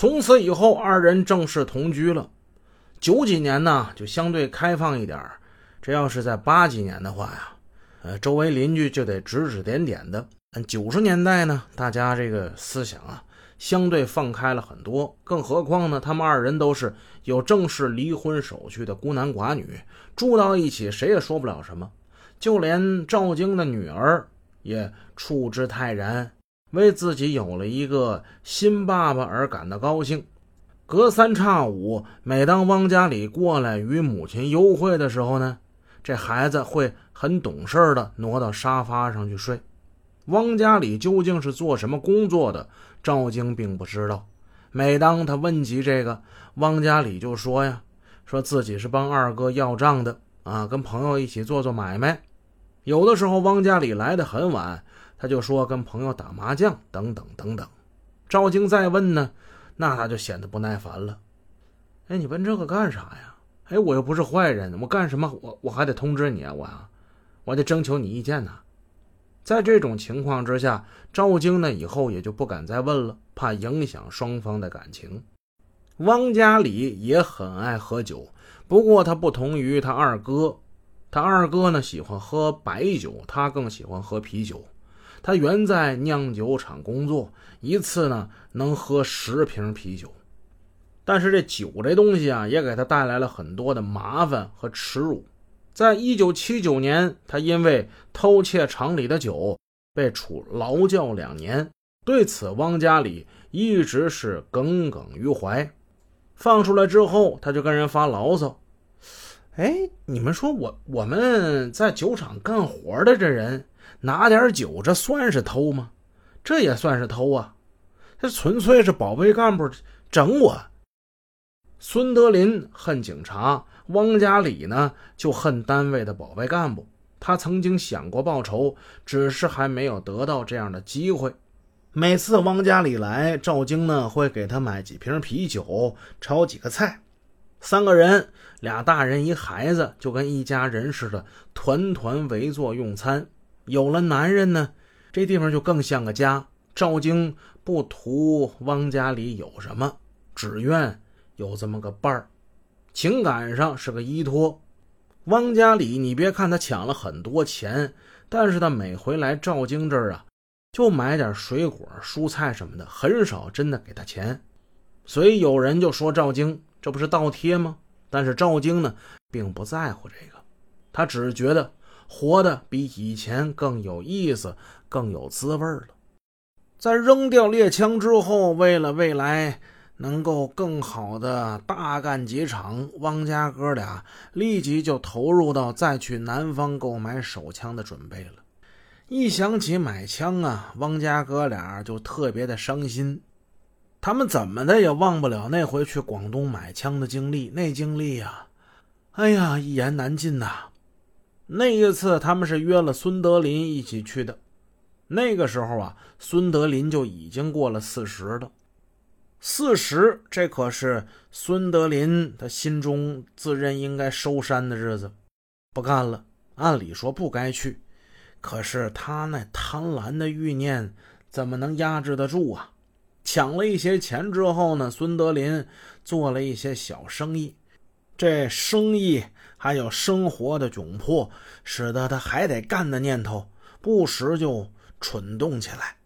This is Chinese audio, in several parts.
从此以后，二人正式同居了。九几年呢，就相对开放一点这要是在八几年的话呀，呃，周围邻居就得指指点点的。九十年代呢，大家这个思想啊，相对放开了很多。更何况呢，他们二人都是有正式离婚手续的孤男寡女，住到一起，谁也说不了什么。就连赵晶的女儿也处之泰然，为自己有了一个新爸爸而感到高兴。隔三差五，每当汪家里过来与母亲幽会的时候呢，这孩子会很懂事的挪到沙发上去睡。汪家里究竟是做什么工作的？赵晶并不知道。每当他问及这个，汪家里就说呀，说自己是帮二哥要账的啊，跟朋友一起做做买卖。有的时候汪家里来的很晚，他就说跟朋友打麻将等等等等。赵京再问呢？那他就显得不耐烦了。哎，你问这个干啥呀？哎，我又不是坏人，我干什么我我还得通知你啊？我啊，我得征求你意见呢。在这种情况之下，赵京呢以后也就不敢再问了，怕影响双方的感情。汪家里也很爱喝酒，不过他不同于他二哥，他二哥呢喜欢喝白酒，他更喜欢喝啤酒。他原在酿酒厂工作，一次呢能喝十瓶啤酒，但是这酒这东西啊，也给他带来了很多的麻烦和耻辱。在一九七九年，他因为偷窃厂里的酒被处劳教两年，对此汪家里一直是耿耿于怀。放出来之后，他就跟人发牢骚：“哎，你们说我我们在酒厂干活的这人。”拿点酒，这算是偷吗？这也算是偷啊！这纯粹是保卫干部整我。孙德林恨警察，汪家里呢就恨单位的保卫干部。他曾经想过报仇，只是还没有得到这样的机会。每次汪家里来，赵晶呢会给他买几瓶啤酒，炒几个菜，三个人，俩大人一孩子，就跟一家人似的，团团围坐用餐。有了男人呢，这地方就更像个家。赵京不图汪家里有什么，只愿有这么个伴儿，情感上是个依托。汪家里，你别看他抢了很多钱，但是他每回来赵京这儿啊，就买点水果、蔬菜什么的，很少真的给他钱。所以有人就说赵京这不是倒贴吗？但是赵京呢，并不在乎这个，他只觉得。活得比以前更有意思，更有滋味了。在扔掉猎枪之后，为了未来能够更好的大干几场，汪家哥俩立即就投入到再去南方购买手枪的准备了。一想起买枪啊，汪家哥俩就特别的伤心。他们怎么的也忘不了那回去广东买枪的经历，那经历呀，哎呀，一言难尽呐。那一次，他们是约了孙德林一起去的。那个时候啊，孙德林就已经过了四十了。四十，这可是孙德林他心中自认应该收山的日子，不干了。按理说不该去，可是他那贪婪的欲念怎么能压制得住啊？抢了一些钱之后呢，孙德林做了一些小生意。这生意还有生活的窘迫，使得他还得干的念头不时就蠢动起来。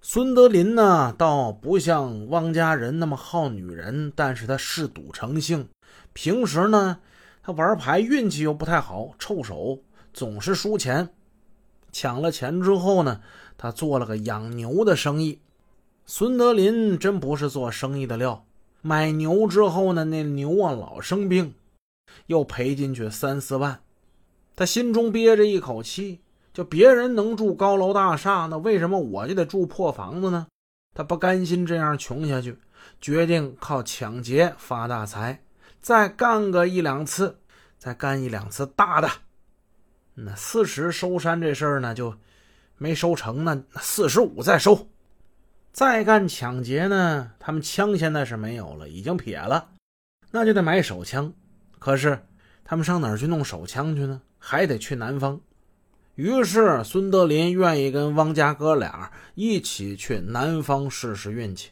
孙德林呢，倒不像汪家人那么好女人，但是他嗜赌成性。平时呢，他玩牌运气又不太好，臭手，总是输钱。抢了钱之后呢，他做了个养牛的生意。孙德林真不是做生意的料。买牛之后呢，那牛啊老生病，又赔进去三四万，他心中憋着一口气，就别人能住高楼大厦，那为什么我就得住破房子呢？他不甘心这样穷下去，决定靠抢劫发大财，再干个一两次，再干一两次大的。那四十收山这事儿呢，就没收成呢，四十五再收。再干抢劫呢？他们枪现在是没有了，已经撇了，那就得买手枪。可是他们上哪儿去弄手枪去呢？还得去南方。于是孙德林愿意跟汪家哥俩一起去南方试试运气。